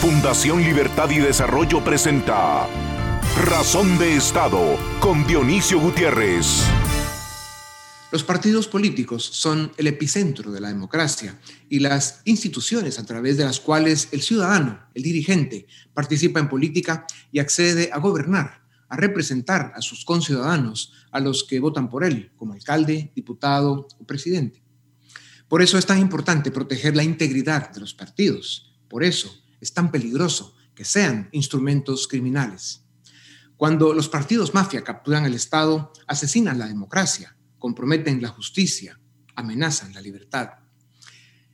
Fundación Libertad y Desarrollo presenta Razón de Estado con Dionisio Gutiérrez. Los partidos políticos son el epicentro de la democracia y las instituciones a través de las cuales el ciudadano, el dirigente, participa en política y accede a gobernar, a representar a sus conciudadanos, a los que votan por él, como alcalde, diputado o presidente. Por eso es tan importante proteger la integridad de los partidos. Por eso es tan peligroso que sean instrumentos criminales. Cuando los partidos mafia capturan el Estado, asesinan la democracia, comprometen la justicia, amenazan la libertad.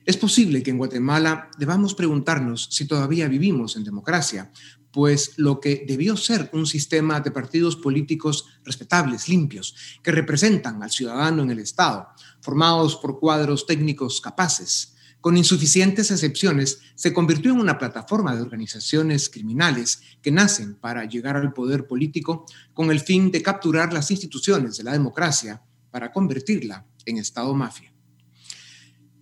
Es posible que en Guatemala debamos preguntarnos si todavía vivimos en democracia, pues lo que debió ser un sistema de partidos políticos respetables, limpios, que representan al ciudadano en el Estado, formados por cuadros técnicos capaces, con insuficientes excepciones, se convirtió en una plataforma de organizaciones criminales que nacen para llegar al poder político con el fin de capturar las instituciones de la democracia para convertirla en Estado mafia.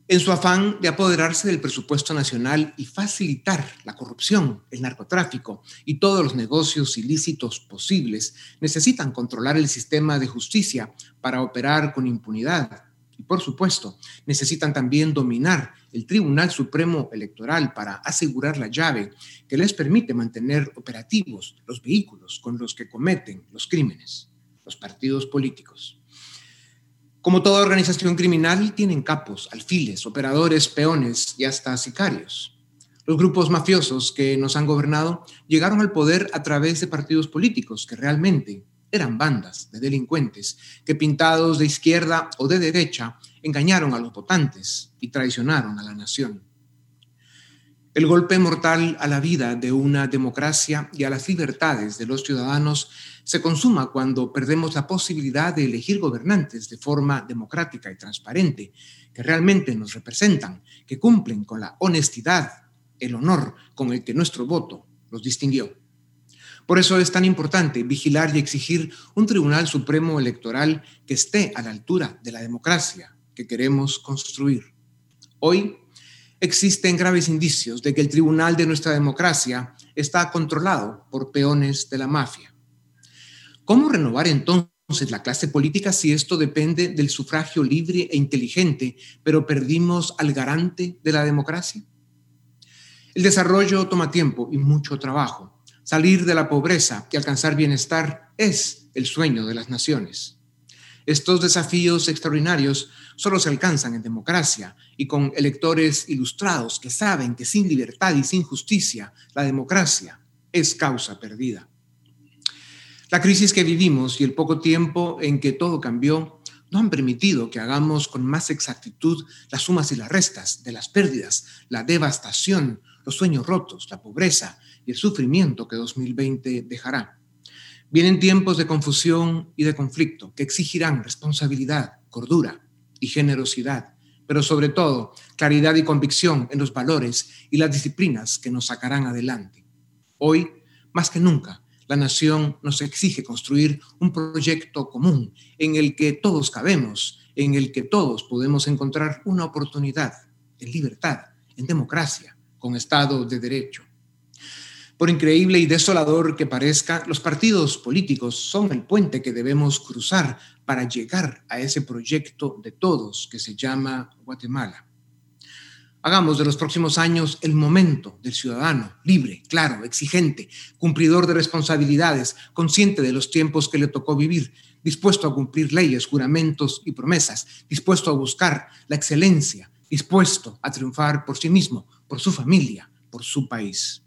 En su afán de apoderarse del presupuesto nacional y facilitar la corrupción, el narcotráfico y todos los negocios ilícitos posibles, necesitan controlar el sistema de justicia para operar con impunidad y por supuesto, necesitan también dominar el Tribunal Supremo Electoral para asegurar la llave que les permite mantener operativos los vehículos con los que cometen los crímenes, los partidos políticos. Como toda organización criminal, tienen capos, alfiles, operadores, peones y hasta sicarios. Los grupos mafiosos que nos han gobernado llegaron al poder a través de partidos políticos que realmente eran bandas de delincuentes que pintados de izquierda o de derecha engañaron a los votantes y traicionaron a la nación. El golpe mortal a la vida de una democracia y a las libertades de los ciudadanos se consuma cuando perdemos la posibilidad de elegir gobernantes de forma democrática y transparente, que realmente nos representan, que cumplen con la honestidad, el honor con el que nuestro voto los distinguió. Por eso es tan importante vigilar y exigir un Tribunal Supremo Electoral que esté a la altura de la democracia que queremos construir. Hoy existen graves indicios de que el tribunal de nuestra democracia está controlado por peones de la mafia. ¿Cómo renovar entonces la clase política si esto depende del sufragio libre e inteligente, pero perdimos al garante de la democracia? El desarrollo toma tiempo y mucho trabajo. Salir de la pobreza y alcanzar bienestar es el sueño de las naciones. Estos desafíos extraordinarios solo se alcanzan en democracia y con electores ilustrados que saben que sin libertad y sin justicia la democracia es causa perdida. La crisis que vivimos y el poco tiempo en que todo cambió no han permitido que hagamos con más exactitud las sumas y las restas de las pérdidas, la devastación, los sueños rotos, la pobreza y el sufrimiento que 2020 dejará. Vienen tiempos de confusión y de conflicto que exigirán responsabilidad, cordura y generosidad, pero sobre todo claridad y convicción en los valores y las disciplinas que nos sacarán adelante. Hoy, más que nunca, la nación nos exige construir un proyecto común en el que todos cabemos, en el que todos podemos encontrar una oportunidad en libertad, en democracia, con Estado de Derecho. Por increíble y desolador que parezca, los partidos políticos son el puente que debemos cruzar para llegar a ese proyecto de todos que se llama Guatemala. Hagamos de los próximos años el momento del ciudadano libre, claro, exigente, cumplidor de responsabilidades, consciente de los tiempos que le tocó vivir, dispuesto a cumplir leyes, juramentos y promesas, dispuesto a buscar la excelencia, dispuesto a triunfar por sí mismo, por su familia, por su país.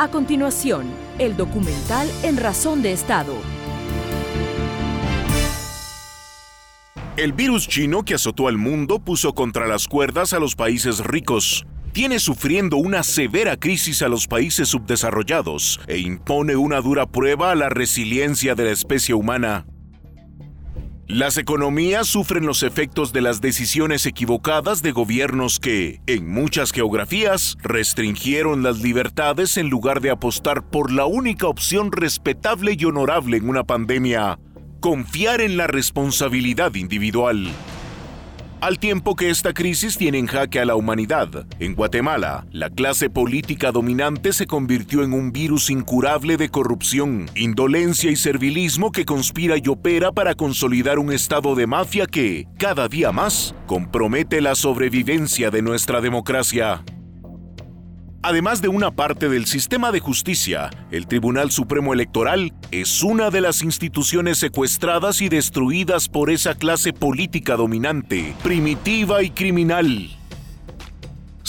A continuación, el documental En Razón de Estado. El virus chino que azotó al mundo puso contra las cuerdas a los países ricos. Tiene sufriendo una severa crisis a los países subdesarrollados e impone una dura prueba a la resiliencia de la especie humana. Las economías sufren los efectos de las decisiones equivocadas de gobiernos que, en muchas geografías, restringieron las libertades en lugar de apostar por la única opción respetable y honorable en una pandemia, confiar en la responsabilidad individual. Al tiempo que esta crisis tiene en jaque a la humanidad. En Guatemala, la clase política dominante se convirtió en un virus incurable de corrupción, indolencia y servilismo que conspira y opera para consolidar un estado de mafia que, cada día más, compromete la sobrevivencia de nuestra democracia. Además de una parte del sistema de justicia, el Tribunal Supremo Electoral es una de las instituciones secuestradas y destruidas por esa clase política dominante, primitiva y criminal.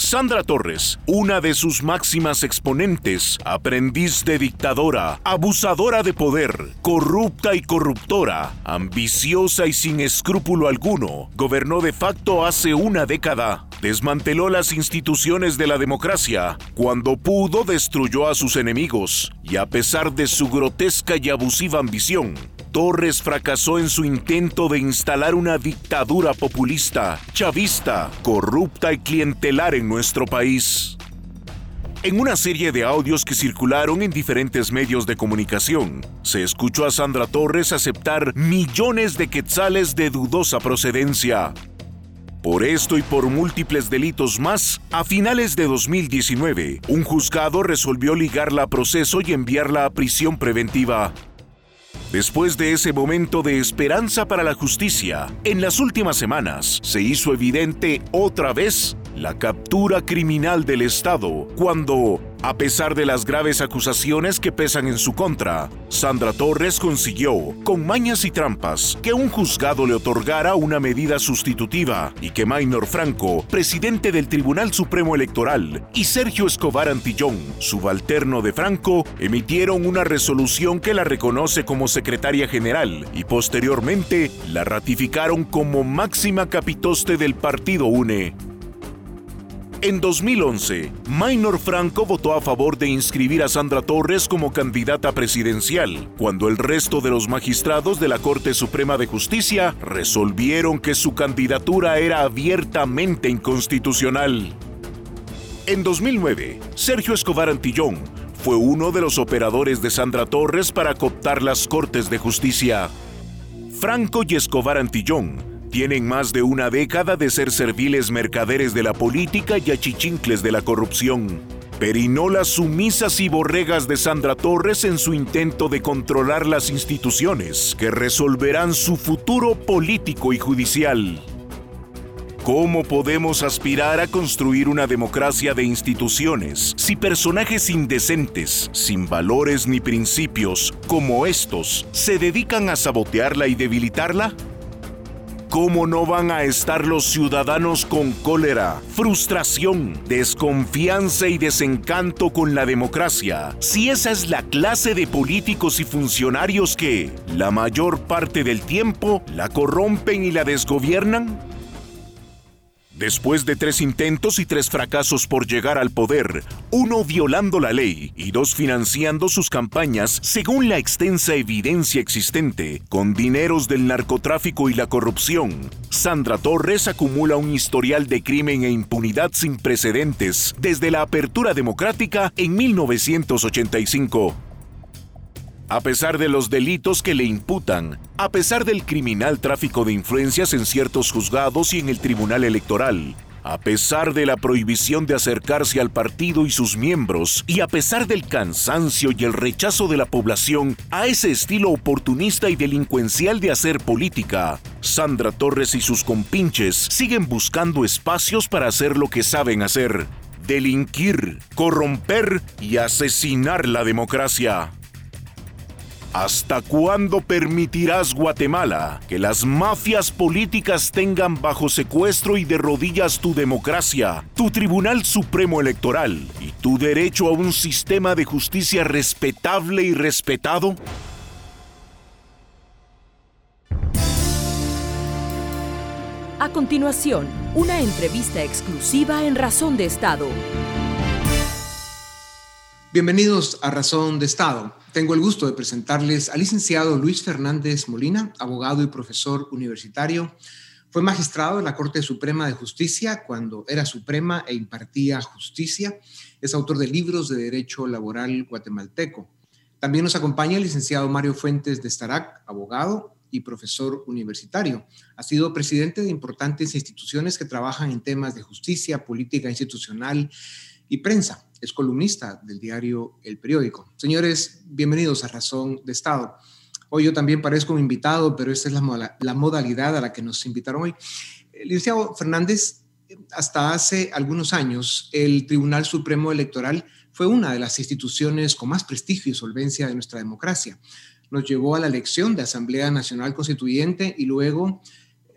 Sandra Torres, una de sus máximas exponentes, aprendiz de dictadora, abusadora de poder, corrupta y corruptora, ambiciosa y sin escrúpulo alguno, gobernó de facto hace una década. Desmanteló las instituciones de la democracia. Cuando pudo, destruyó a sus enemigos. Y a pesar de su grotesca y abusiva ambición, Torres fracasó en su intento de instalar una dictadura populista, chavista, corrupta y clientelar en nuestro país. En una serie de audios que circularon en diferentes medios de comunicación, se escuchó a Sandra Torres aceptar millones de quetzales de dudosa procedencia. Por esto y por múltiples delitos más, a finales de 2019, un juzgado resolvió ligarla a proceso y enviarla a prisión preventiva. Después de ese momento de esperanza para la justicia, en las últimas semanas se hizo evidente otra vez la captura criminal del Estado cuando a pesar de las graves acusaciones que pesan en su contra, Sandra Torres consiguió, con mañas y trampas, que un juzgado le otorgara una medida sustitutiva y que Maynor Franco, presidente del Tribunal Supremo Electoral, y Sergio Escobar Antillón, subalterno de Franco, emitieron una resolución que la reconoce como secretaria general y posteriormente la ratificaron como máxima capitoste del partido UNE. En 2011, Maynor Franco votó a favor de inscribir a Sandra Torres como candidata presidencial, cuando el resto de los magistrados de la Corte Suprema de Justicia resolvieron que su candidatura era abiertamente inconstitucional. En 2009, Sergio Escobar Antillón fue uno de los operadores de Sandra Torres para cooptar las Cortes de Justicia. Franco y Escobar Antillón tienen más de una década de ser serviles mercaderes de la política y achichincles de la corrupción. Perinolas sumisas y borregas de Sandra Torres en su intento de controlar las instituciones que resolverán su futuro político y judicial. ¿Cómo podemos aspirar a construir una democracia de instituciones si personajes indecentes, sin valores ni principios, como estos, se dedican a sabotearla y debilitarla? ¿Cómo no van a estar los ciudadanos con cólera, frustración, desconfianza y desencanto con la democracia si esa es la clase de políticos y funcionarios que, la mayor parte del tiempo, la corrompen y la desgobiernan? Después de tres intentos y tres fracasos por llegar al poder, uno violando la ley y dos financiando sus campañas según la extensa evidencia existente, con dineros del narcotráfico y la corrupción, Sandra Torres acumula un historial de crimen e impunidad sin precedentes desde la apertura democrática en 1985. A pesar de los delitos que le imputan, a pesar del criminal tráfico de influencias en ciertos juzgados y en el Tribunal Electoral, a pesar de la prohibición de acercarse al partido y sus miembros, y a pesar del cansancio y el rechazo de la población a ese estilo oportunista y delincuencial de hacer política, Sandra Torres y sus compinches siguen buscando espacios para hacer lo que saben hacer, delinquir, corromper y asesinar la democracia. ¿Hasta cuándo permitirás, Guatemala, que las mafias políticas tengan bajo secuestro y de rodillas tu democracia, tu Tribunal Supremo Electoral y tu derecho a un sistema de justicia respetable y respetado? A continuación, una entrevista exclusiva en Razón de Estado. Bienvenidos a Razón de Estado. Tengo el gusto de presentarles al licenciado Luis Fernández Molina, abogado y profesor universitario. Fue magistrado de la Corte Suprema de Justicia cuando era suprema e impartía justicia. Es autor de libros de derecho laboral guatemalteco. También nos acompaña el licenciado Mario Fuentes de Starac, abogado, y profesor universitario. Ha sido presidente de importantes instituciones que trabajan en temas de justicia, política institucional y prensa. Es columnista del diario El Periódico. Señores, bienvenidos a Razón de Estado. Hoy yo también parezco un invitado, pero esta es la, la modalidad a la que nos invitaron hoy. Licenciado Fernández, hasta hace algunos años, el Tribunal Supremo Electoral fue una de las instituciones con más prestigio y solvencia de nuestra democracia. Nos llevó a la elección de Asamblea Nacional Constituyente y luego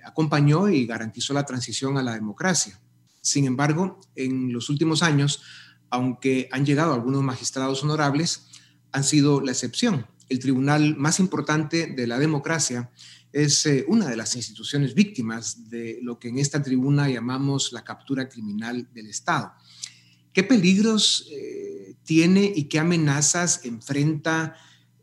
acompañó y garantizó la transición a la democracia. Sin embargo, en los últimos años, aunque han llegado algunos magistrados honorables, han sido la excepción. El tribunal más importante de la democracia es eh, una de las instituciones víctimas de lo que en esta tribuna llamamos la captura criminal del Estado. ¿Qué peligros eh, tiene y qué amenazas enfrenta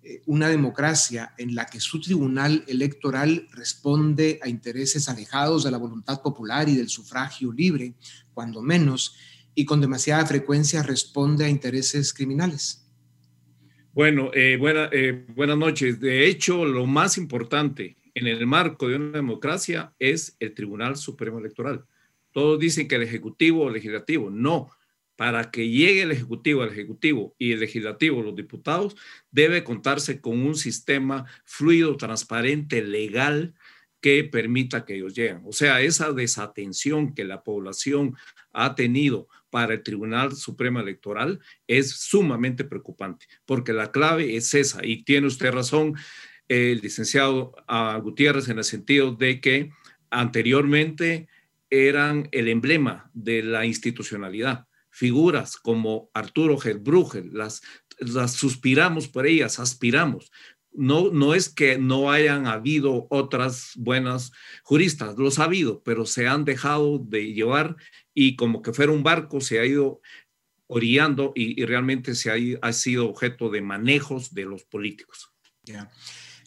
eh, una democracia en la que su tribunal electoral responde a intereses alejados de la voluntad popular y del sufragio libre, cuando menos, y con demasiada frecuencia responde a intereses criminales? Bueno, eh, buenas noches. De hecho, lo más importante en el marco de una democracia es el Tribunal Supremo Electoral. Todos dicen que el Ejecutivo o Legislativo. No, para que llegue el Ejecutivo al Ejecutivo y el Legislativo, los diputados, debe contarse con un sistema fluido, transparente, legal, que permita que ellos lleguen. O sea, esa desatención que la población ha tenido para el Tribunal Supremo Electoral es sumamente preocupante, porque la clave es esa, y tiene usted razón, el licenciado ah, Gutiérrez, en el sentido de que anteriormente eran el emblema de la institucionalidad figuras como Arturo Gelbrugel, las, las suspiramos por ellas, aspiramos. No, no es que no hayan habido otras buenas juristas, los ha habido, pero se han dejado de llevar y como que fuera un barco se ha ido orillando y, realmente se ha, ha, sido objeto de manejos de los políticos. Yeah.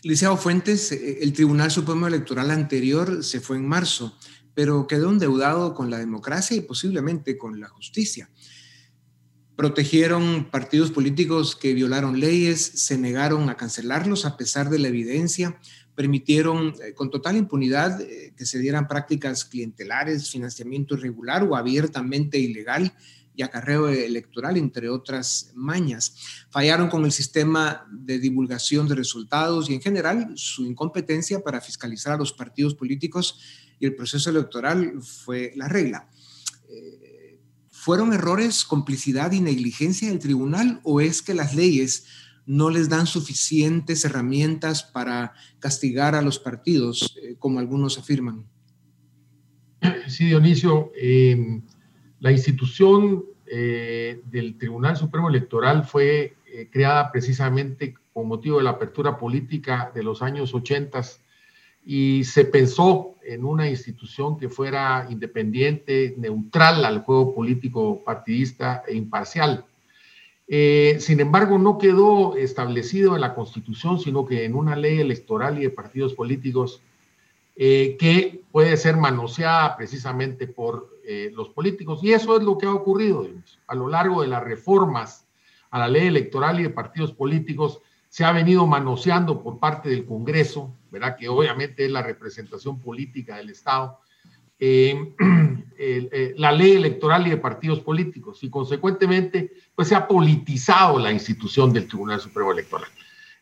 Liceo Fuentes, eh, el Tribunal Supremo Electoral anterior se fue en marzo pero quedó endeudado con la democracia y posiblemente con la justicia. Protegieron partidos políticos que violaron leyes, se negaron a cancelarlos a pesar de la evidencia, permitieron eh, con total impunidad eh, que se dieran prácticas clientelares, financiamiento irregular o abiertamente ilegal y acarreo electoral, entre otras mañas. Fallaron con el sistema de divulgación de resultados y en general su incompetencia para fiscalizar a los partidos políticos y el proceso electoral fue la regla. Eh, ¿Fueron errores, complicidad y negligencia del tribunal o es que las leyes no les dan suficientes herramientas para castigar a los partidos, eh, como algunos afirman? Sí, Dionisio, em, la institución eh, del Tribunal Supremo Electoral fue creada precisamente con motivo de la apertura política de los años 80 y se pensó en una institución que fuera independiente, neutral al juego político partidista e imparcial. Eh, sin embargo, no quedó establecido en la Constitución, sino que en una ley electoral y de partidos políticos eh, que puede ser manoseada precisamente por eh, los políticos. Y eso es lo que ha ocurrido a lo largo de las reformas a la ley electoral y de partidos políticos se ha venido manoseando por parte del Congreso, ¿verdad? Que obviamente es la representación política del Estado, eh, eh, la ley electoral y de partidos políticos y consecuentemente pues se ha politizado la institución del Tribunal Supremo Electoral.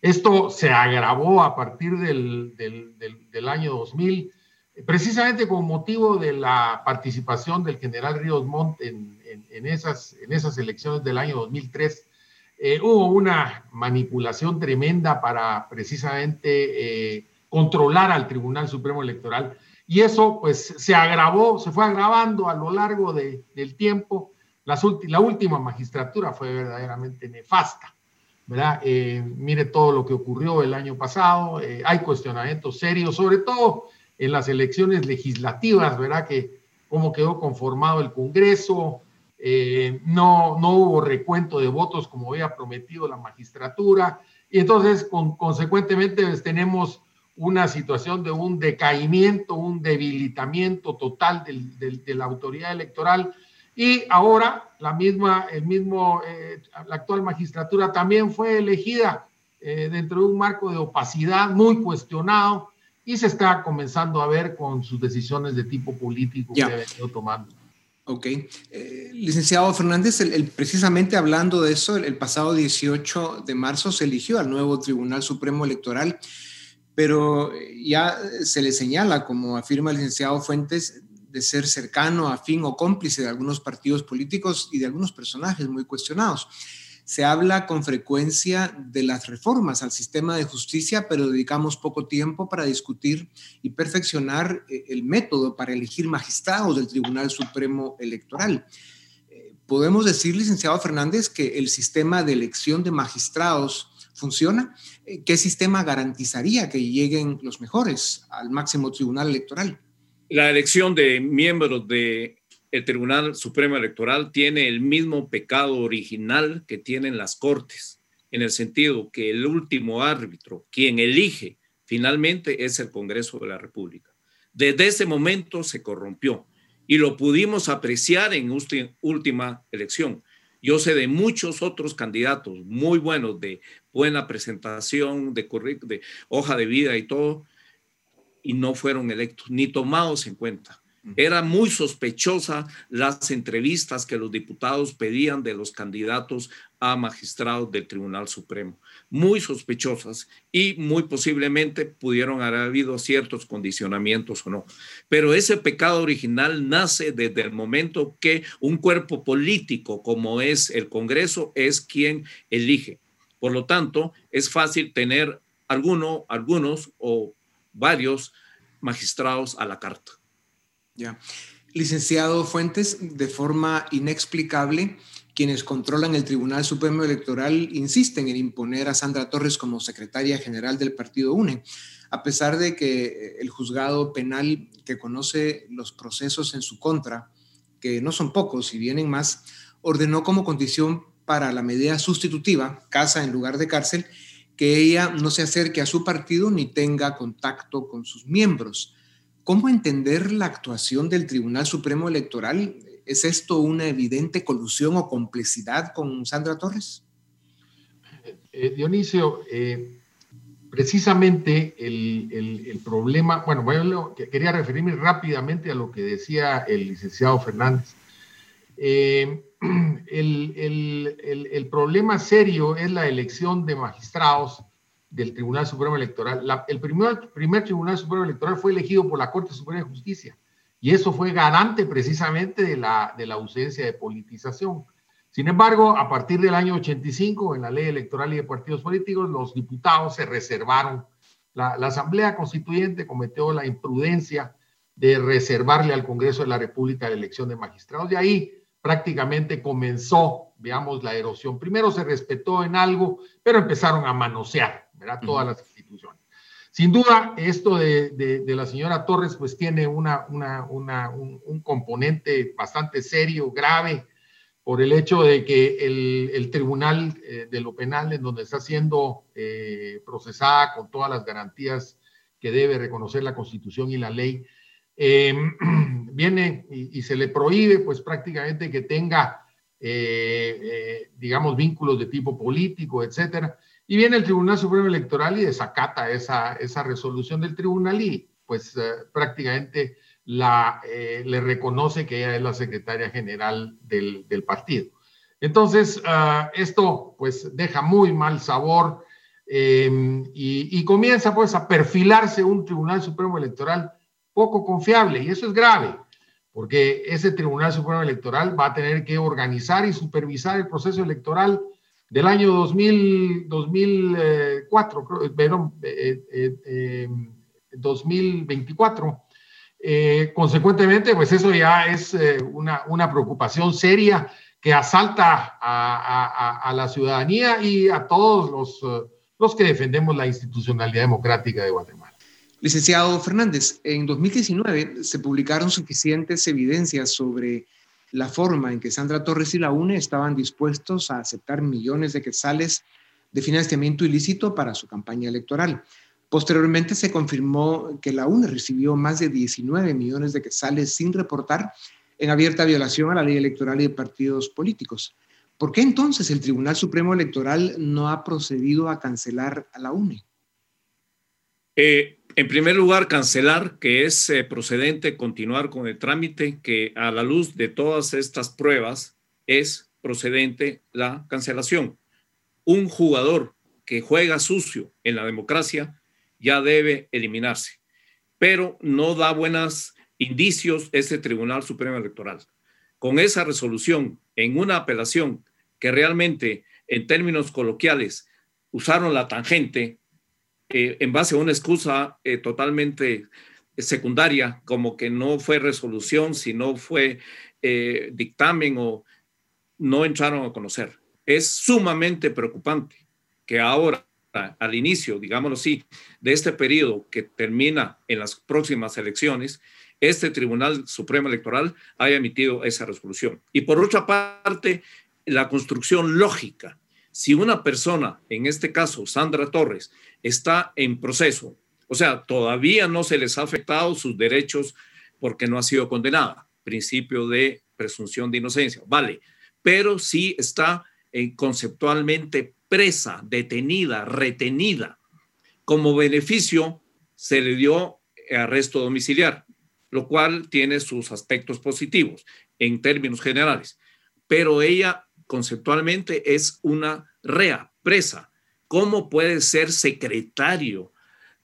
Esto se agravó a partir del, año 2000, precisamente con motivo de la participación del general Ríos Montt en esas elecciones del año 2003 eh, hubo una manipulación tremenda para precisamente eh, controlar al Tribunal Supremo Electoral y eso pues se agravó, se fue agravando a lo largo de, del tiempo. la última magistratura fue verdaderamente nefasta, ¿verdad? Eh, mire todo lo que ocurrió el año pasado, hay cuestionamientos serios, sobre todo en las elecciones legislativas, ¿verdad? Que cómo quedó conformado el Congreso, eh, no, no hubo recuento de votos como había prometido la magistratura, y entonces consecuentemente pues, tenemos una situación de un decaimiento, un debilitamiento total de la autoridad electoral, y ahora la misma, el mismo, eh, la actual magistratura también fue elegida eh, dentro de un marco de opacidad muy cuestionado, y se está comenzando a ver con sus decisiones de tipo político que ha venido tomando. Ok. Eh, licenciado Fernández, el, precisamente hablando de eso, el, pasado 18 de marzo se eligió al nuevo Tribunal Supremo Electoral, pero ya se le señala, como afirma el licenciado Fuentes, de ser cercano, afín o cómplice de algunos partidos políticos y de algunos personajes muy cuestionados. Se habla con frecuencia de las reformas al sistema de justicia, pero dedicamos poco tiempo para discutir y perfeccionar eh, el método para elegir magistrados del Tribunal Supremo Electoral. Eh, podemos decir, licenciado Fernández, que el sistema de elección de magistrados funciona. Eh, ¿Qué sistema garantizaría que lleguen los mejores al máximo tribunal electoral? La elección de miembros de el Tribunal Supremo Electoral tiene el mismo pecado original que tienen las Cortes, en el sentido que el último árbitro, quien elige finalmente, es el Congreso de la República. Desde ese momento se corrompió y lo pudimos apreciar en última elección. Yo sé de muchos otros candidatos muy buenos, de buena presentación, de, de hoja de vida y todo, y no fueron electos ni tomados en cuenta. Era muy sospechosa las entrevistas que los diputados pedían de los candidatos a magistrados del Tribunal Supremo. Muy sospechosas y muy posiblemente pudieron haber habido ciertos condicionamientos o no. Pero ese pecado original nace desde el momento que un cuerpo político como es el Congreso es quien elige. Por lo tanto, es fácil tener alguno, algunos o varios magistrados a la carta. Licenciado Fuentes, de forma inexplicable, quienes controlan el Tribunal Supremo Electoral insisten en imponer a Sandra Torres como secretaria general del partido UNE, a pesar de que el juzgado penal que conoce los procesos en su contra, que no son pocos y vienen más, ordenó como condición para la medida sustitutiva, casa en lugar de cárcel, que ella no se acerque a su partido ni tenga contacto con sus miembros. ¿Cómo entender la actuación del Tribunal Supremo Electoral? ¿Es esto una evidente colusión o complicidad con Sandra Torres? Eh, Dionisio, eh, precisamente el, problema, bueno, quería referirme rápidamente a lo que decía el licenciado Fernández. Eh, el, problema serio es la elección de magistrados del Tribunal Supremo Electoral. el primer, primer Tribunal Supremo Electoral fue elegido por la Corte Suprema de Justicia y eso fue garante precisamente de la, de la ausencia de politización. Sin embargo, a partir del año 85, en la ley electoral y de partidos políticos, los diputados se reservaron. La, la Asamblea Constituyente cometió la imprudencia de reservarle al Congreso de la República la elección de magistrados. Y ahí prácticamente comenzó, veamos, la erosión. Primero se respetó en algo, pero empezaron a manosear Todas las instituciones. Sin duda, esto de, la señora Torres, pues tiene una, un, componente bastante serio, grave, por el hecho de que el, Tribunal eh, de lo Penal, en donde está siendo eh, procesada con todas las garantías que debe reconocer la Constitución y la ley, em, viene y, se le prohíbe, pues prácticamente que tenga, eh, digamos, vínculos de tipo político, etcétera. Y viene el Tribunal Supremo Electoral y desacata esa, esa resolución del tribunal y pues eh, prácticamente la, eh, le reconoce que ella es la secretaria general del, del partido. Entonces, ah, esto pues deja muy mal sabor em, y, y, comienza pues a perfilarse un Tribunal Supremo Electoral poco confiable y eso es grave porque ese Tribunal Supremo Electoral va a tener que organizar y supervisar el proceso electoral del año 2000, 2004, perdón, 2024. consecuentemente, pues eso ya es eh, una, una, preocupación seria que asalta a, a, la ciudadanía y a todos los, eh, los que defendemos la institucionalidad democrática de Guatemala. Licenciado Fernández, en 2019 se publicaron suficientes evidencias sobre la forma en que Sandra Torres y la UNE estaban dispuestos a aceptar millones de quetzales de financiamiento ilícito para su campaña electoral. Posteriormente se confirmó que la UNE recibió más de 19 millones de quetzales sin reportar en abierta violación a la ley electoral y de partidos políticos. ¿Por qué entonces el Tribunal Supremo Electoral no ha procedido a cancelar a la UNE? Eh, En primer lugar, cancelar, que es eh, procedente continuar con el trámite, que a la luz de todas estas pruebas es procedente la cancelación. Un jugador que juega sucio en la democracia ya debe eliminarse, pero no da buenos indicios este Tribunal Supremo Electoral. Con esa resolución en una apelación que realmente en términos coloquiales usaron la tangente eh, en base a una excusa eh, totalmente secundaria, como que no fue resolución, sino fue eh, dictamen o no entraron a conocer. Es sumamente preocupante que ahora, al inicio, digámoslo así, de este periodo que termina en las próximas elecciones, este Tribunal Supremo Electoral haya emitido esa resolución. Y por otra parte, la construcción lógica. Si una persona, en este caso Sandra Torres, está en proceso, o sea, todavía no se les ha afectado sus derechos porque no ha sido condenada, principio de presunción de inocencia, vale, pero sí está eh, conceptualmente presa, detenida, retenida. Como beneficio se le dio arresto domiciliar, lo cual tiene sus aspectos positivos en términos generales, pero ella conceptualmente es una rea, presa. ¿Cómo puede ser secretario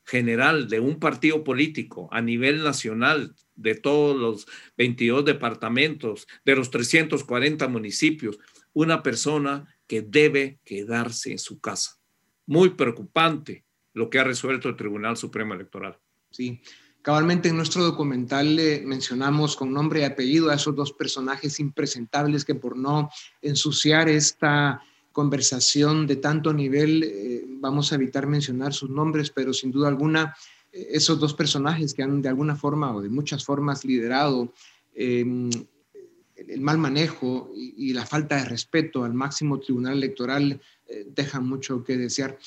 general de un partido político a nivel nacional de todos los 22 departamentos, de los 340 municipios, una persona que debe quedarse en su casa? Muy preocupante lo que ha resuelto el Tribunal Supremo Electoral. Sí, Cabalmente en nuestro documental le mencionamos con nombre y apellido a esos dos personajes impresentables que por no ensuciar esta conversación de tanto nivel, eh, vamos a evitar mencionar sus nombres, pero sin duda alguna, eh, esos dos personajes que han de alguna forma o de muchas formas liderado em, el mal manejo y, la falta de respeto al máximo tribunal electoral eh, dejan mucho que desear.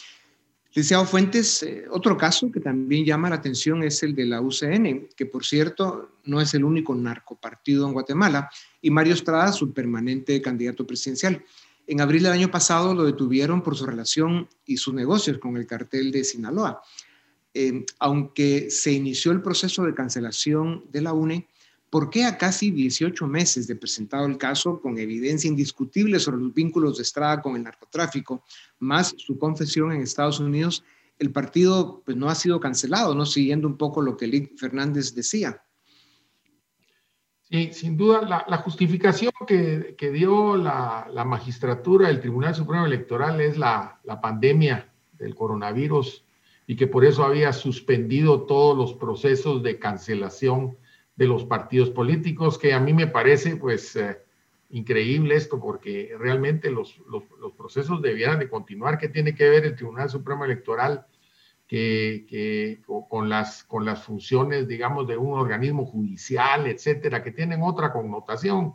Licenciado Fuentes, eh, otro caso que también llama la atención es el de la UCN, que por cierto no es el único narcopartido en Guatemala, y Mario Estrada, su permanente candidato presidencial. En abril del año pasado lo detuvieron por su relación y sus negocios con el cartel de Sinaloa. Eh, aunque se inició el proceso de cancelación de la UNE, ¿Por qué a casi 18 meses de presentado el caso, con evidencia indiscutible sobre los vínculos de Estrada con el narcotráfico, más su confesión en Estados Unidos, el partido pues, no ha sido cancelado, ¿no? Siguiendo un poco lo que Lick Fernández decía. Sí, sin duda, la, justificación que, dio la, magistratura del Tribunal Supremo Electoral es la, la pandemia del coronavirus y que por eso había suspendido todos los procesos de cancelación de los partidos políticos, que a mí me parece pues eh, increíble esto, porque realmente los, los, procesos debieran de continuar. ¿Qué tiene que ver el Tribunal Supremo Electoral que, que, con, las, con las funciones, digamos, de un organismo judicial, etcétera, que tienen otra connotación?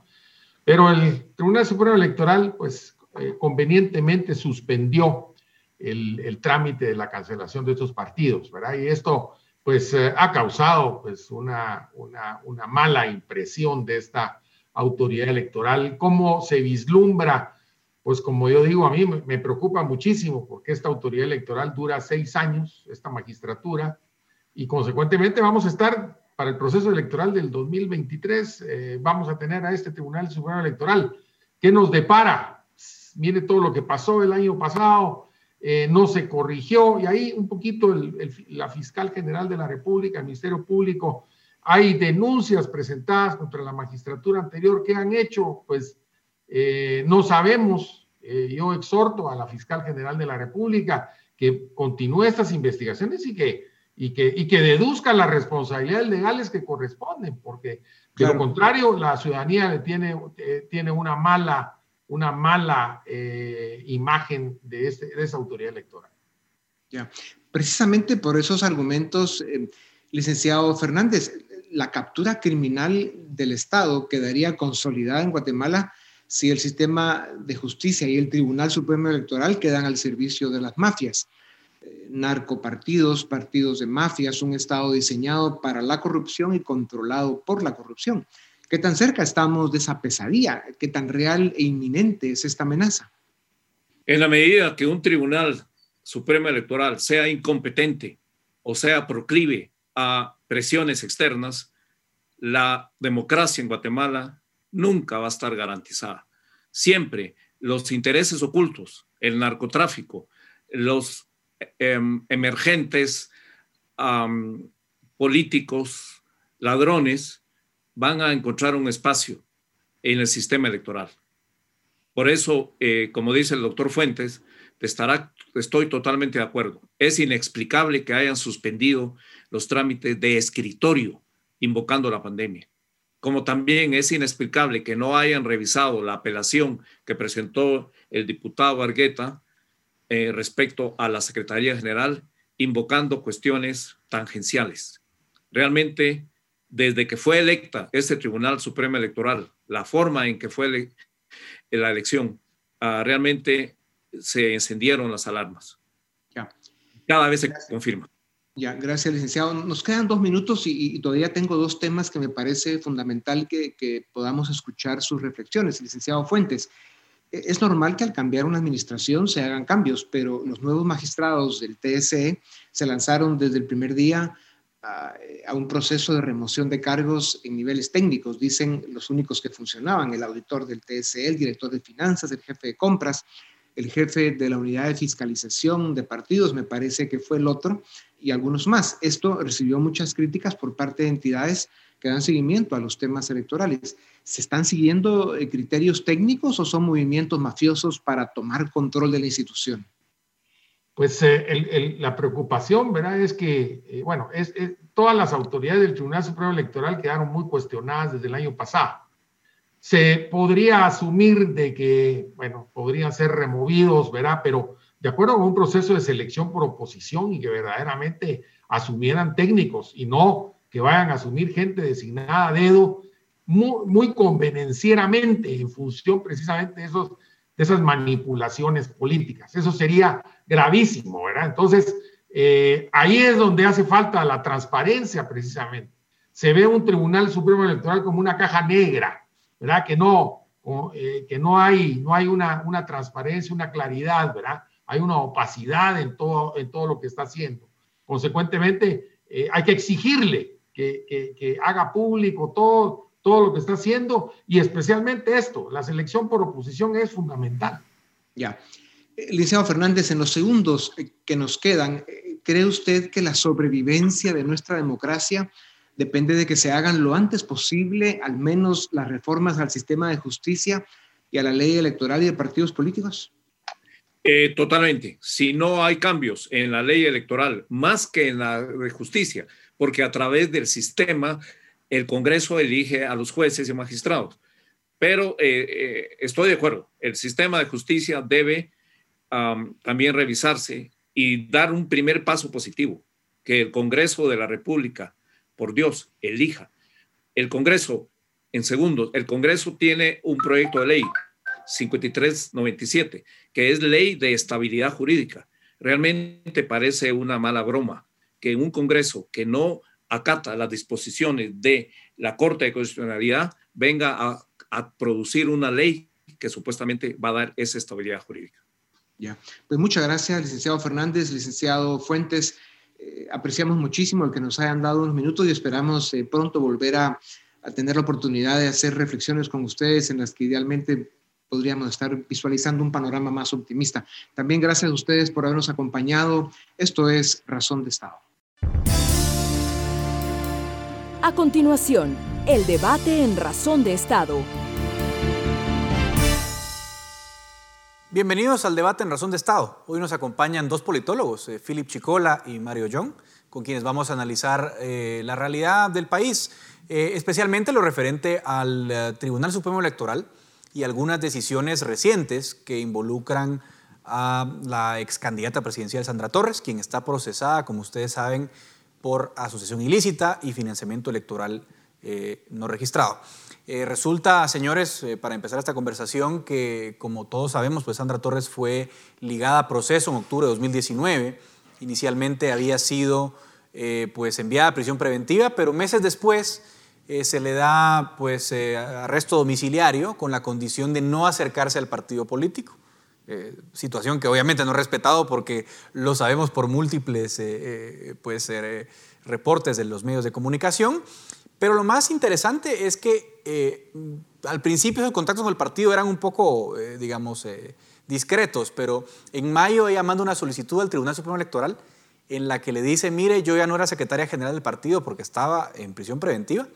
Pero el Tribunal Supremo Electoral, pues, eh, convenientemente suspendió el, el, trámite de la cancelación de estos partidos, ¿verdad? Y esto pues eh, ha causado pues una, una, una, mala impresión de esta autoridad electoral. ¿Cómo se vislumbra? Pues como yo digo, a mí me, preocupa muchísimo porque esta autoridad electoral dura seis años, esta magistratura, y consecuentemente vamos a estar para el proceso electoral del 2023, eh, vamos a tener a este Tribunal Supremo Electoral. ¿Qué nos depara? Mire todo lo que pasó el año pasado, eh, no se corrigió. Y ahí un poquito la fiscal general de la República, el Ministerio Público, hay denuncias presentadas contra la magistratura anterior. Que han hecho, pues eh, no sabemos. Eh, yo exhorto a la fiscal general de la República que continúe estas investigaciones y que, y que, y que deduzca las responsabilidades legales que corresponden, porque de lo contrario la ciudadanía tiene, tiene una mala una mala eh, imagen de, este, de, esa autoridad electoral. Ya, precisamente por esos argumentos, eh, licenciado Fernández, la captura criminal del Estado quedaría consolidada en Guatemala si el sistema de justicia y el Tribunal Supremo Electoral quedan al servicio de las mafias. Eh, narcopartidos, partidos de mafias, un Estado diseñado para la corrupción y controlado por la corrupción. ¿Qué tan cerca estamos de esa pesadilla? ¿Qué tan real e inminente es esta amenaza? En la medida que un tribunal supremo electoral sea incompetente o sea proclive a presiones externas, la democracia en Guatemala nunca va a estar garantizada. Siempre los intereses ocultos, el narcotráfico, los em, emergentes políticos, ladrones, van a encontrar un espacio en el sistema electoral. Por eso, eh, como dice el doctor Fuentes, estará, estoy totalmente de acuerdo. Es inexplicable que hayan suspendido los trámites de escritorio invocando la pandemia. Como también es inexplicable que no hayan revisado la apelación que presentó el diputado Argueta eh, respecto a la Secretaría General, invocando cuestiones tangenciales. Realmente, desde que fue electa este Tribunal Supremo Electoral, la forma en que fue la elección, ah, realmente se encendieron las alarmas. Ya. Cada vez se confirma. Ya, gracias, licenciado. Nos quedan dos minutos y, todavía tengo dos temas que me parece fundamental que, que, podamos escuchar sus reflexiones. Licenciado Fuentes, e, es normal que al cambiar una administración se hagan cambios, pero los nuevos magistrados del TSE se lanzaron desde el primer día a, a un proceso de remoción de cargos en niveles técnicos, dicen los únicos que funcionaban, el auditor del TSE, el director de finanzas, el jefe de compras el jefe de la unidad de fiscalización de partidos, me parece que fue el otro, y algunos más. Esto recibió muchas críticas por parte de entidades que dan seguimiento a los temas electorales. ¿Se están siguiendo eh, criterios técnicos o son movimientos mafiosos para tomar control de la institución? Pues eh, la preocupación, ¿verdad? Es que, eh, bueno, todas las autoridades del Tribunal Supremo Electoral quedaron muy cuestionadas desde el año pasado se podría asumir de que, bueno, podrían ser removidos, ¿verdad? Pero de acuerdo con un proceso de selección por oposición y que verdaderamente asumieran técnicos y no que vayan a asumir gente designada a dedo muy, muy convenencieramente en función precisamente de, esos, de esas manipulaciones políticas. Eso sería gravísimo, ¿verdad? Entonces, eh, ahí es donde hace falta la transparencia precisamente. Se ve un Tribunal Supremo Electoral como una caja negra, ¿verdad? Que no, eh, que no hay, no hay una, una transparencia, una claridad, ¿verdad? Hay una opacidad en todo, en todo lo que está haciendo. Consecuentemente, eh, hay que exigirle que, que, haga público todo, todo lo que está haciendo y especialmente esto, la selección por oposición es fundamental. Ya. Licenciado Fernández, en los segundos que nos quedan, ¿cree usted que la sobrevivencia de nuestra democracia depende de que se hagan lo antes posible, al menos las reformas al sistema de justicia y a la ley electoral y de partidos políticos? Eh, totalmente. Si no hay cambios en la ley electoral, más que en la de justicia, porque a través del sistema el Congreso elige a los jueces y magistrados. Pero eh, eh, estoy de acuerdo, el sistema de justicia debe también revisarse y dar un primer paso positivo, que el Congreso de la República por Dios, elija. El Congreso, en segundos, el Congreso tiene un proyecto de ley 5397, que es ley de estabilidad jurídica. Realmente parece una mala broma que un Congreso que no acata las disposiciones de la Corte de Constitucionalidad venga a, a producir una ley que supuestamente va a dar esa estabilidad jurídica. Ya, pues muchas gracias, licenciado Fernández, licenciado Fuentes. Eh, apreciamos muchísimo el que nos hayan dado unos minutos y esperamos eh, pronto volver a, tener la oportunidad de hacer reflexiones con ustedes en las que idealmente podríamos estar visualizando un panorama más optimista. También gracias a ustedes por habernos acompañado. Esto es Razón de Estado. A continuación, el debate en Razón de Estado Bienvenidos al debate en Razón de Estado. Hoy nos acompañan dos politólogos, eh, Philip Chicola y Mario Young, con quienes vamos a analizar eh, la realidad del país, eh, especialmente lo referente al Tribunal Supremo Electoral y algunas decisiones recientes que involucran a la ex candidata presidencial Sandra Torres, quien está procesada, como ustedes saben, por asociación ilícita y financiamiento electoral no registrado. Eh, resulta, señores, eh, para empezar esta conversación, que como todos sabemos, pues Sandra Torres fue ligada a proceso en octubre de 2019. Inicialmente había sido eh, pues enviada a prisión preventiva, pero meses después se le da pues arresto domiciliario con la condición de no acercarse al partido político. Eh, situación que obviamente no he respetado porque lo sabemos por múltiples eh, pues, reportes de los medios de comunicación. Pero lo más interesante es que al principio los contactos con el partido eran un poco, digamos, discretos, pero en mayo ella manda una solicitud al Tribunal Supremo Electoral en la que le dice, mire, yo ya no era secretaria general del partido porque estaba en prisión preventiva,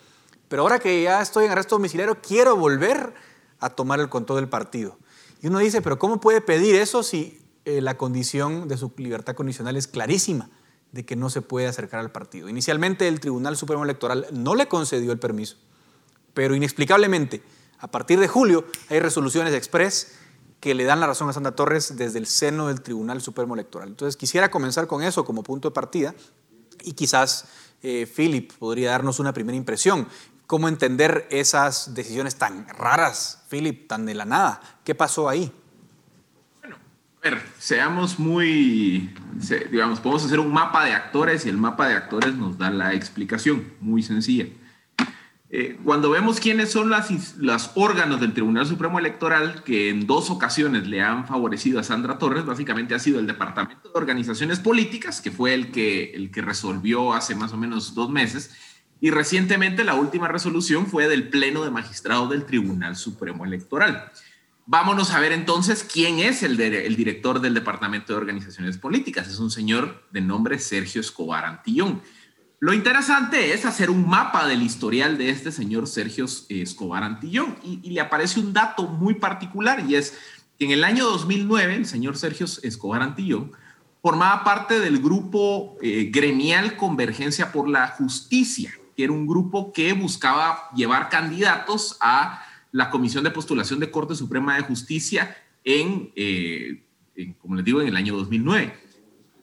pero ahora que ya estoy en arresto domiciliario, quiero volver a tomar el control del partido. Y uno dice, pero ¿cómo puede pedir eso si eh, la condición de su libertad condicional es clarísima de que no se puede acercar al partido? Inicialmente el Tribunal Supremo Electoral no le concedió el permiso, pero inexplicablemente, a partir de julio hay resoluciones express que le dan la razón a Sandra Torres desde el seno del Tribunal Supremo Electoral. Entonces quisiera comenzar con eso como punto de partida y quizás eh, Philip podría darnos una primera impresión. ¿Cómo entender esas decisiones tan raras, Philip, tan de la nada? ¿Qué pasó ahí? Bueno, a ver, seamos muy, digamos, podemos hacer un mapa de actores y el mapa de actores nos da la explicación, muy sencilla. Eh, cuando vemos quiénes son las, los órganos del Tribunal Supremo Electoral que en dos ocasiones le han favorecido a Sandra Torres, básicamente ha sido el Departamento de Organizaciones Políticas, que fue el que, el que resolvió hace más o menos dos meses, y recientemente la última resolución fue del Pleno de Magistrados del Tribunal Supremo Electoral. Vámonos a ver entonces quién es el, director del Departamento de Organizaciones Políticas. Es un señor de nombre Sergio Escobar Antillón lo interesante es hacer un mapa del historial de este señor Sergio Escobar Antillón y, le aparece un dato muy particular y es que en el año 2009 el señor Sergio Escobar Antillón formaba parte del grupo eh, gremial Convergencia por la Justicia, que era un grupo que buscaba llevar candidatos a la Comisión de Postulación de Corte Suprema de Justicia en, eh, en como les digo, en el año 2009.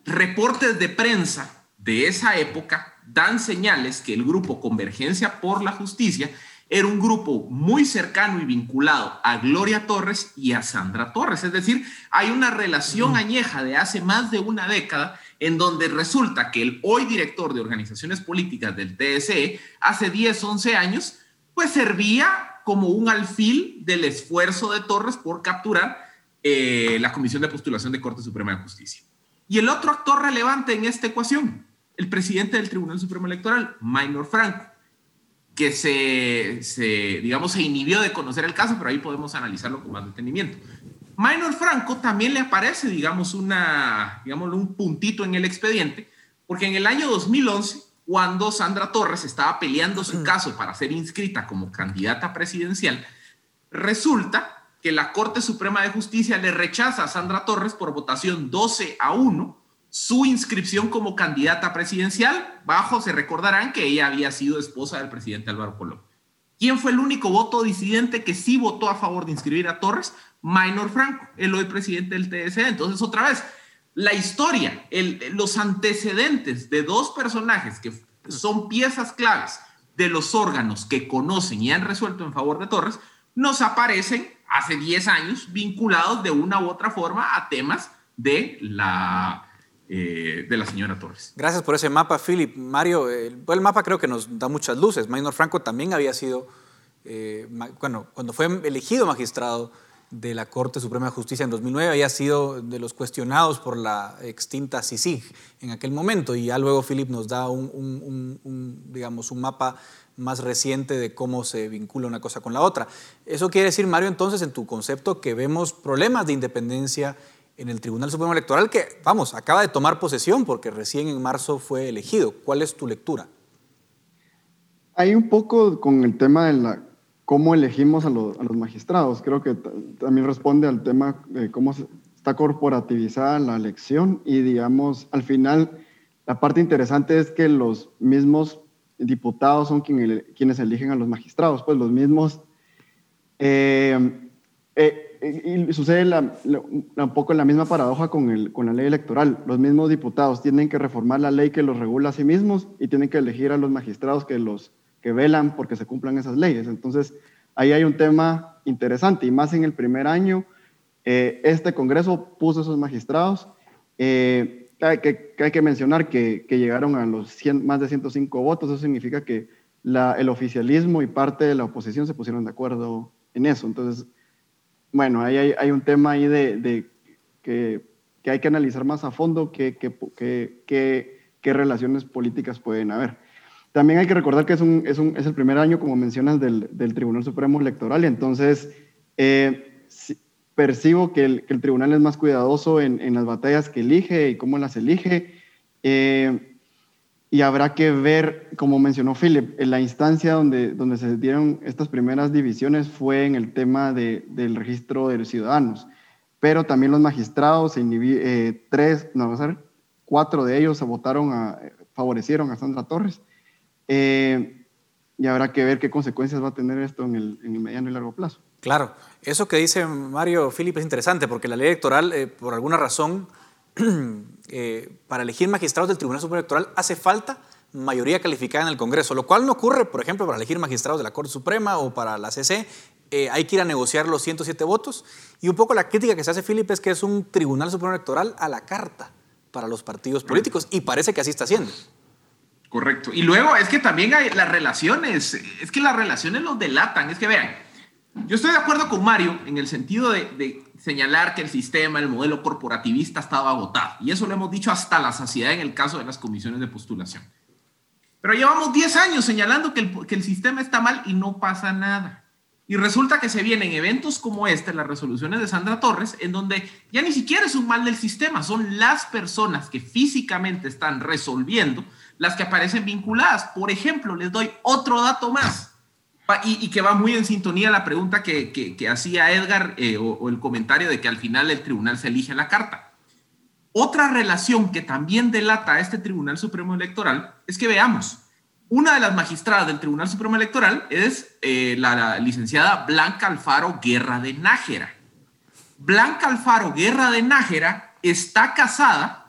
Reportes de prensa de esa época dan señales que el grupo Convergencia por la Justicia era un grupo muy cercano y vinculado a Gloria Torres y a Sandra Torres. Es decir, hay una relación añeja de hace más de una década en donde resulta que el hoy director de organizaciones políticas del TSE, hace 10, 11 años, pues servía como un alfil del esfuerzo de Torres por capturar eh, la Comisión de Postulación de Corte Suprema de Justicia. Y el otro actor relevante en esta ecuación, el presidente del Tribunal Supremo Electoral, Minor Franco, que se, digamos, se inhibió de conocer el caso, pero ahí podemos analizarlo con más detenimiento. Minor Franco también le aparece, digamos, una, digamos, un puntito en el expediente, porque en el año 2011, cuando Sandra Torres estaba peleando su caso para ser inscrita como candidata presidencial, resulta que la Corte Suprema de Justicia le rechaza a Sandra Torres por votación 12 a 1 su inscripción como candidata presidencial. Bajo se recordarán que ella había sido esposa del presidente Álvaro Colón. ¿Quién fue el único voto disidente que sí votó a favor de inscribir a Torres? Minor Franco, el hoy presidente del TSE. Entonces, otra vez, la historia, los antecedentes de dos personajes que son piezas claves de los órganos que conocen y han resuelto en favor de Torres, nos aparecen hace 10 años vinculados de una u otra forma a temas de la eh, de la señora Torres. Gracias por ese mapa, Philip. Mario, el, mapa creo que nos da muchas luces. Maynor Franco también había sido, eh, bueno, cuando fue elegido magistrado de la Corte Suprema de Justicia en 2009, había sido de los cuestionados por la extinta CICIG en aquel momento. Y ya luego Philip nos da un, digamos, un mapa más reciente de cómo se vincula una cosa con la otra. Eso quiere decir, Mario, entonces, en tu concepto, que vemos problemas de independencia en el Tribunal Supremo Electoral que, vamos, acaba de tomar posesión porque recién en marzo fue elegido. ¿Cuál es tu lectura? Hay un poco con el tema de la, cómo elegimos a, los magistrados. Creo que también responde al tema de cómo está corporativizada la elección y, digamos, al final, la parte interesante es que los mismos diputados son quienes eligen a los magistrados, pues los mismos... Eh, eh, y sucede un poco la misma paradoja con, el, con la ley electoral. Los mismos diputados tienen que reformar la ley que los regula a sí mismos y tienen que elegir a los magistrados que, los, que velan porque se cumplan esas leyes. Entonces, ahí hay un tema interesante y más en el primer año. Eh, este Congreso puso esos magistrados. Eh, hay, que, hay que mencionar que, que llegaron a los más de 105 votos. Eso significa que la, el oficialismo y parte de la oposición se pusieron de acuerdo en eso. Entonces, bueno, ahí hay, un tema ahí de, que, que hay que analizar más a fondo qué, qué, qué, relaciones políticas pueden haber. También hay que recordar que es, el primer año, como mencionas, del, Tribunal Supremo Electoral entonces eh, percibo que el, que tribunal es más cuidadoso en, en, las batallas que elige y cómo las elige. Eh, y habrá que ver, como mencionó Philip, en la instancia donde, donde se dieron estas primeras divisiones fue en el tema de, del registro de los ciudadanos, pero también los magistrados, eh, tres, no, a ser, cuatro de ellos votaron, a, favorecieron a Sandra Torres. Eh, y habrá que ver qué consecuencias va a tener esto en el, en mediano y largo plazo. Claro, eso que dice Mario Philip es interesante porque la ley electoral, eh, por alguna razón, eh, para elegir magistrados del Tribunal Supremo Electoral hace falta mayoría calificada en el Congreso, lo cual no ocurre, por ejemplo, para elegir magistrados de la Corte Suprema o para la CC. Eh, hay que ir a negociar los 107 votos. Y un poco la crítica que se hace, Philip, es que es un Tribunal Supremo Electoral a la carta para los partidos políticos. Y parece que así está haciendo. Correcto. Y luego es que también hay las relaciones, es que las relaciones los delatan. Es que vean, yo estoy de acuerdo con Mario en el sentido de, señalar que el sistema, el modelo corporativista estaba agotado. Y eso lo hemos dicho hasta la saciedad en el caso de las comisiones de postulación. Pero llevamos 10 años señalando que el, que el sistema está mal y no pasa nada. Y resulta que se vienen eventos como este, las resoluciones de Sandra Torres, en donde ya ni siquiera es un mal del sistema, son las personas que físicamente están resolviendo las que aparecen vinculadas. Por ejemplo, les doy otro dato más. Y, que va muy en sintonía la pregunta que, hacía Edgar eh, o, el comentario de que al final el tribunal se elige la carta. Otra relación que también delata a este Tribunal Supremo Electoral es que veamos, una de las magistradas del Tribunal Supremo Electoral es eh, la, licenciada Blanca Alfaro Guerra de Nájera. Blanca Alfaro Guerra de Nájera está casada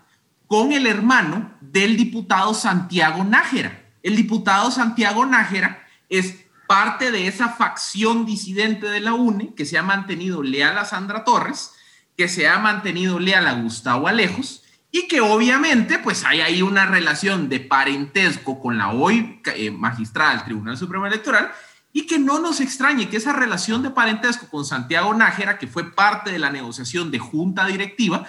con el hermano del diputado Santiago Nájera. El diputado Santiago Nájera es parte de esa facción disidente de la UNE que se ha mantenido leal a Sandra Torres, que se ha mantenido leal a Gustavo Alejos y que obviamente pues hay ahí una relación de parentesco con la hoy eh, magistrada del Tribunal Supremo Electoral y que no nos extrañe que esa relación de parentesco con Santiago Nájera, que fue parte de la negociación de junta directiva,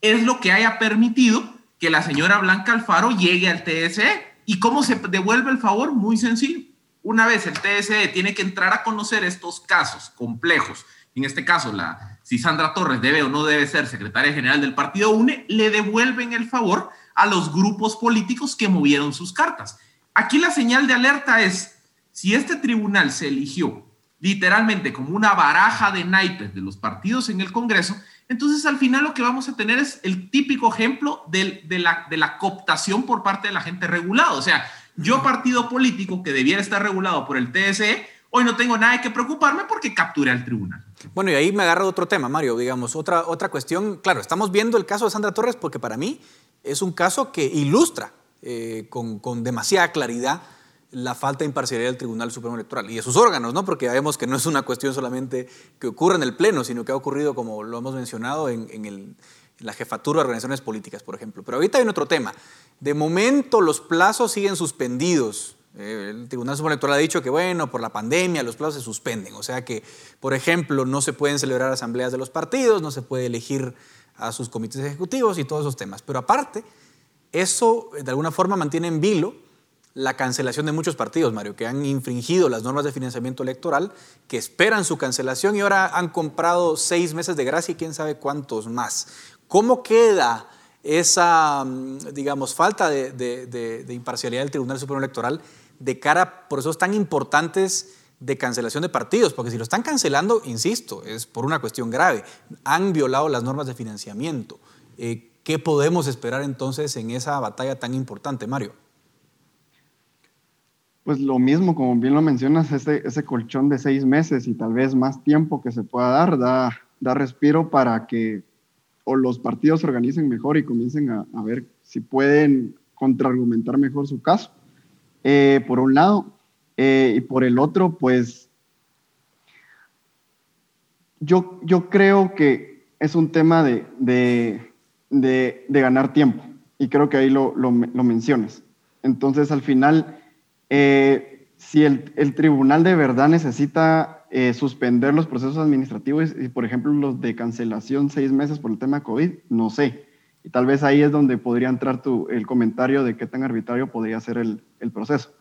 es lo que haya permitido que la señora Blanca Alfaro llegue al TSE. ¿Y cómo se devuelve el favor? Muy sencillo una vez el TSE tiene que entrar a conocer estos casos complejos, en este caso, si Sandra Torres debe o no debe ser secretaria general del partido UNE, le devuelven el favor a los grupos políticos que movieron sus cartas. Aquí la señal de alerta es, si este tribunal se eligió literalmente como una baraja de naipes de los partidos en el Congreso, entonces al final lo que vamos a tener es el típico ejemplo de, la, de la cooptación por parte de la gente regulada. O sea, yo, partido político que debiera estar regulado por el TSE, hoy no tengo nada que preocuparme porque capture al tribunal. Bueno, y ahí me agarro otro tema, Mario, digamos, otra, otra cuestión. Claro, estamos viendo el caso de Sandra Torres porque para mí es un caso que ilustra eh, con, con demasiada claridad la falta de imparcialidad del Tribunal Supremo Electoral y de sus órganos, ¿no? Porque vemos que no es una cuestión solamente que ocurre en el Pleno, sino que ha ocurrido, como lo hemos mencionado, en, en el, la jefatura de organizaciones políticas, por ejemplo. Pero ahorita hay otro tema. De momento los plazos siguen suspendidos. Eh, el Tribunal Supremo Electoral ha dicho que, bueno, por la pandemia los plazos se suspenden. O sea que, por ejemplo, no se pueden celebrar asambleas de los partidos, no se puede elegir a sus comités ejecutivos y todos esos temas. Pero aparte, eso de alguna forma mantiene en vilo la cancelación de muchos partidos, Mario, que han infringido las normas de financiamiento electoral, que esperan su cancelación y ahora han comprado seis meses de gracia y quién sabe cuántos más. ¿Cómo queda esa, mm, digamos, falta de, imparcialidad del Tribunal Supremo Electoral de cara a procesos tan importantes de cancelación de partidos? Porque si lo están cancelando, insisto, es por una cuestión grave. Han violado las normas de financiamiento. Eh, ¿Qué podemos esperar entonces en esa batalla tan importante, Mario? Pues lo mismo, como bien lo mencionas, ese, ese colchón de seis meses y tal vez más tiempo que se pueda dar, da, da respiro para que o los partidos se organicen mejor y comiencen a, ver si pueden contraargumentar mejor su caso. Eh, por un lado, eh, y por el otro, pues yo, yo creo que es un tema de, de, de, ganar tiempo y creo que ahí lo, lo, mencionas. Entonces, al final, eh, si el, tribunal de verdad necesita eh, suspender los procesos administrativos y, por ejemplo, los de cancelación seis meses por el tema COVID, no sé. Y tal vez ahí es donde podría entrar tu, el comentario de qué tan arbitrario podría ser el, el proceso.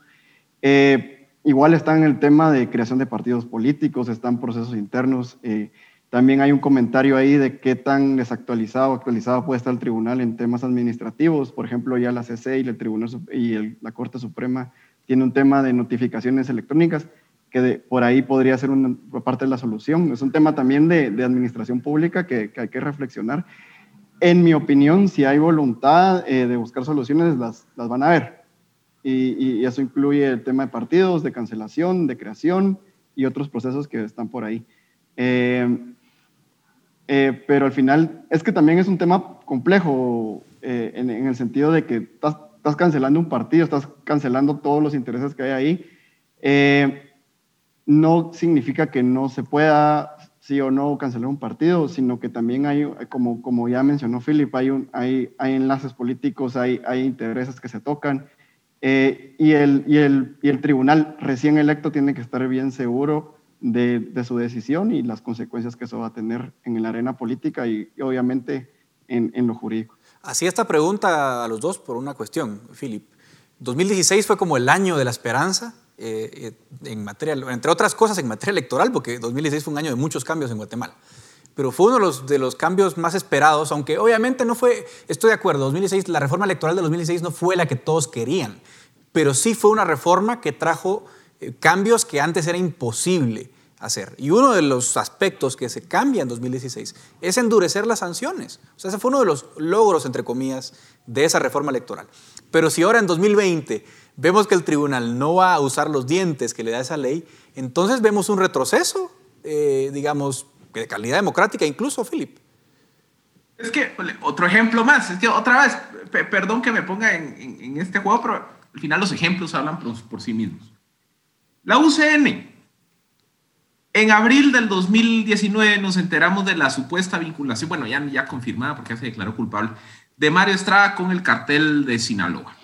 Eh, igual está en el tema de creación de partidos políticos, están procesos internos. Eh, también hay un comentario ahí de qué tan desactualizado actualizado puede estar el tribunal en temas administrativos. Por ejemplo, ya la CC y el Tribunal y la Corte Suprema tiene un tema de notificaciones electrónicas que por ahí podría ser una parte de la solución. Es un tema también de, administración pública que, hay que reflexionar. En mi opinión, si hay voluntad eh, de buscar soluciones, las, las van a ver. Y, eso incluye el tema de partidos, de cancelación, de creación y otros procesos que están por ahí. Eh, eh, pero al final es que también es un tema complejo en, el sentido de que estás, cancelando un partido, estás cancelando todos los intereses que hay ahí no significa que no se pueda, sí o no, cancelar un partido, sino que también hay, como, como ya mencionó Philip, hay, hay, enlaces políticos, hay, hay intereses que se tocan, eh, y, el, y, el, y el tribunal recién electo tiene que estar bien seguro de, de, su decisión y las consecuencias que eso va a tener en la arena política y, y obviamente en, en, lo jurídico. Así esta pregunta a los dos por una cuestión, Philip. 2016 fue como el año de la esperanza eh, en materia, entre otras cosas en materia electoral, porque 2016 fue un año de muchos cambios en Guatemala. Pero fue uno de los, de los cambios más esperados, aunque obviamente no fue, estoy de acuerdo, 2016, la reforma electoral de 2016 no fue la que todos querían, pero sí fue una reforma que trajo eh, cambios que antes era imposible hacer. Y uno de los aspectos que se cambia en 2016 es endurecer las sanciones. O sea, ese fue uno de los logros, entre comillas, de esa reforma electoral. Pero si ahora en 2020 vemos que el tribunal no va a usar los dientes que le da esa ley, entonces vemos un retroceso, eh, digamos, de calidad democrática incluso, Philip. Es que, otro ejemplo más, es que otra vez, perdón que me ponga en, este juego, pero al final los ejemplos hablan por, sí mismos. La UCN, en abril del 2019 nos enteramos de la supuesta vinculación, bueno, ya, ya confirmada porque ya se declaró culpable, de Mario Estrada con el cartel de Sinaloa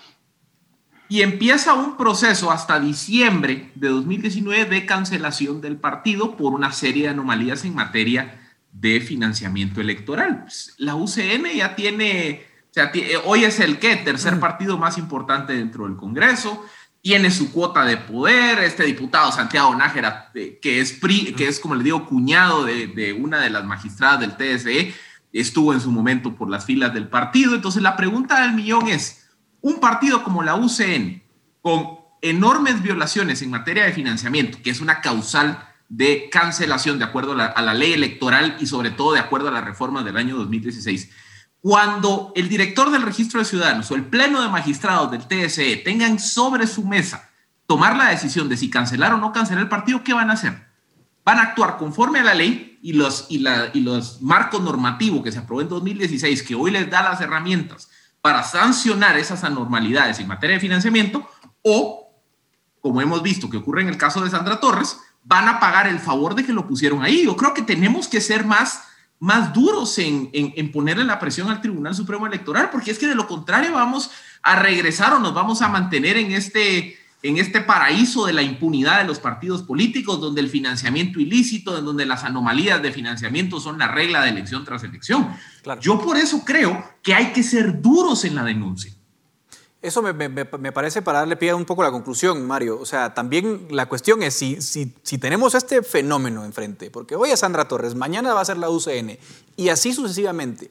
y empieza un proceso hasta diciembre de 2019 de cancelación del partido por una serie de anomalías en materia de financiamiento electoral. Pues, la UCN ya tiene, o sea, eh, hoy es el que tercer partido más importante dentro del Congreso, tiene su cuota de poder, este diputado Santiago Nájera, eh, que es, que es como le digo, cuñado de, de una de las magistradas del TSE, estuvo en su momento por las filas del partido. Entonces la pregunta del millón es, un partido como la UCN, con enormes violaciones en materia de financiamiento, que es una causal de cancelación de acuerdo a la, ley electoral y sobre todo de acuerdo a la reforma del año 2016, cuando el director del registro de ciudadanos o el pleno de magistrados del TSE tengan sobre su mesa tomar la decisión de si cancelar o no cancelar el partido, ¿qué van a hacer? Van a actuar conforme a la ley y los, y, y los marcos normativos que se aprobó en 2016, que hoy les da las herramientas para sancionar esas anormalidades en materia de financiamiento o, como hemos visto que ocurre en el caso de Sandra Torres, van a pagar el favor de que lo pusieron ahí. Yo creo que tenemos que ser más, más duros en, en, ponerle la presión al Tribunal Supremo Electoral, porque es que de lo contrario vamos a regresar o nos vamos a mantener en este en este paraíso de la impunidad de los partidos políticos, donde el financiamiento ilícito, en donde las anomalías de financiamiento son la regla de elección tras elección. Yo por eso creo que hay que ser duros en la denuncia. Eso me, parece para darle pie un poco a la conclusión, Mario. O sea, también la cuestión es si, si, si tenemos este fenómeno enfrente, porque hoy es Sandra Torres, mañana va a ser la UCN, y así sucesivamente.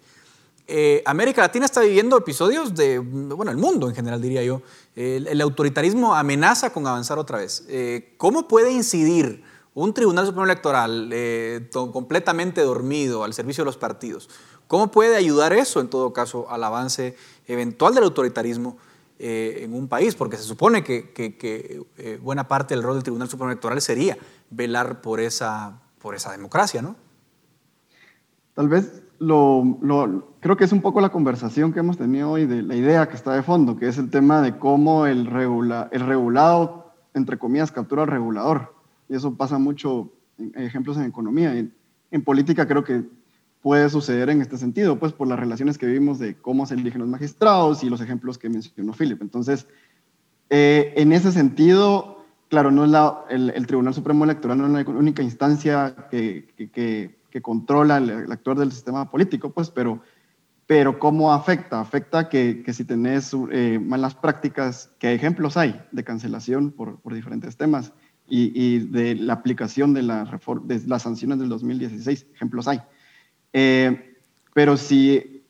Eh, América Latina está viviendo episodios de, bueno, el mundo en general diría yo, el, autoritarismo amenaza con avanzar otra vez. Eh, ¿Cómo puede incidir un Tribunal Supremo Electoral eh, completamente dormido al servicio de los partidos? ¿Cómo puede ayudar eso, en todo caso, al avance eventual del autoritarismo en un país? Porque se supone que, buena parte del rol del Tribunal Supremo Electoral sería velar por esa, por esa democracia, ¿no? Tal vez lo, creo que es un poco la conversación que hemos tenido hoy de la idea que está de fondo, que es el tema de cómo el, regula, el regulado, entre comillas, captura al regulador. Y eso pasa mucho, en ejemplos en economía. En, en política creo que puede suceder en este sentido, pues por las relaciones que vimos de cómo se eligen los magistrados y los ejemplos que mencionó Philip. Entonces, eh, en ese sentido, claro, no es la, el, Tribunal Supremo Electoral no es la única instancia que, que, que, controla el, actor del sistema político, pues, pero, pero ¿cómo afecta? Afecta que, si tenés eh, malas prácticas, que ejemplos hay de cancelación por, por diferentes temas y, y, de la aplicación de, la de las sanciones del 2016, ejemplos hay. Eh, pero si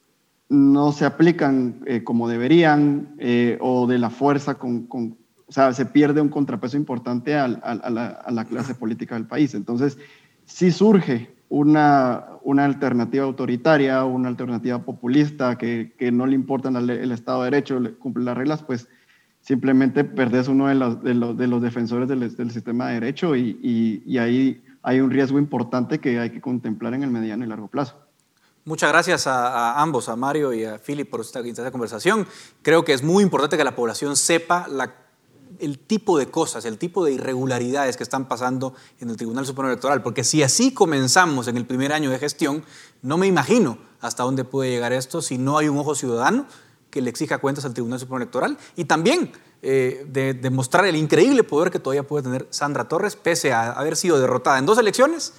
no se aplican eh, como deberían o de la fuerza con, con o sea, se pierde un contrapeso importante a, la, clase política del país. Entonces, si surge una, una alternativa autoritaria, una alternativa populista que, que no le importa el Estado de Derecho, cumple las reglas, pues simplemente perdés uno de los, de los, de los defensores del, del, sistema de derecho y, y, y, ahí hay un riesgo importante que hay que contemplar en el mediano y largo plazo. Muchas gracias a, a ambos, a Mario y a Philip, por esta, esta conversación. Creo que es muy importante que la población sepa la el tipo de cosas, el tipo de irregularidades que están pasando en el Tribunal Supremo Electoral, porque si así comenzamos en el primer año de gestión, no me imagino hasta dónde puede llegar esto si no hay un ojo ciudadano que le exija cuentas al Tribunal Supremo Electoral y también eh, de demostrar el increíble poder que todavía puede tener Sandra Torres, pese a haber sido derrotada en dos elecciones,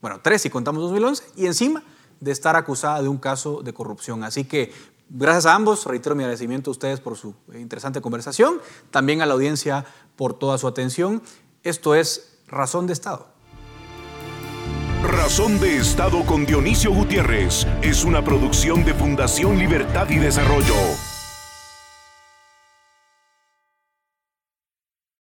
bueno, tres si contamos 2011, y encima de estar acusada de un caso de corrupción. Así que Gracias a ambos, reitero mi agradecimiento a ustedes por su interesante conversación, también a la audiencia por toda su atención. Esto es Razón de Estado. Razón de Estado con Dionisio Gutiérrez es una producción de Fundación Libertad y Desarrollo.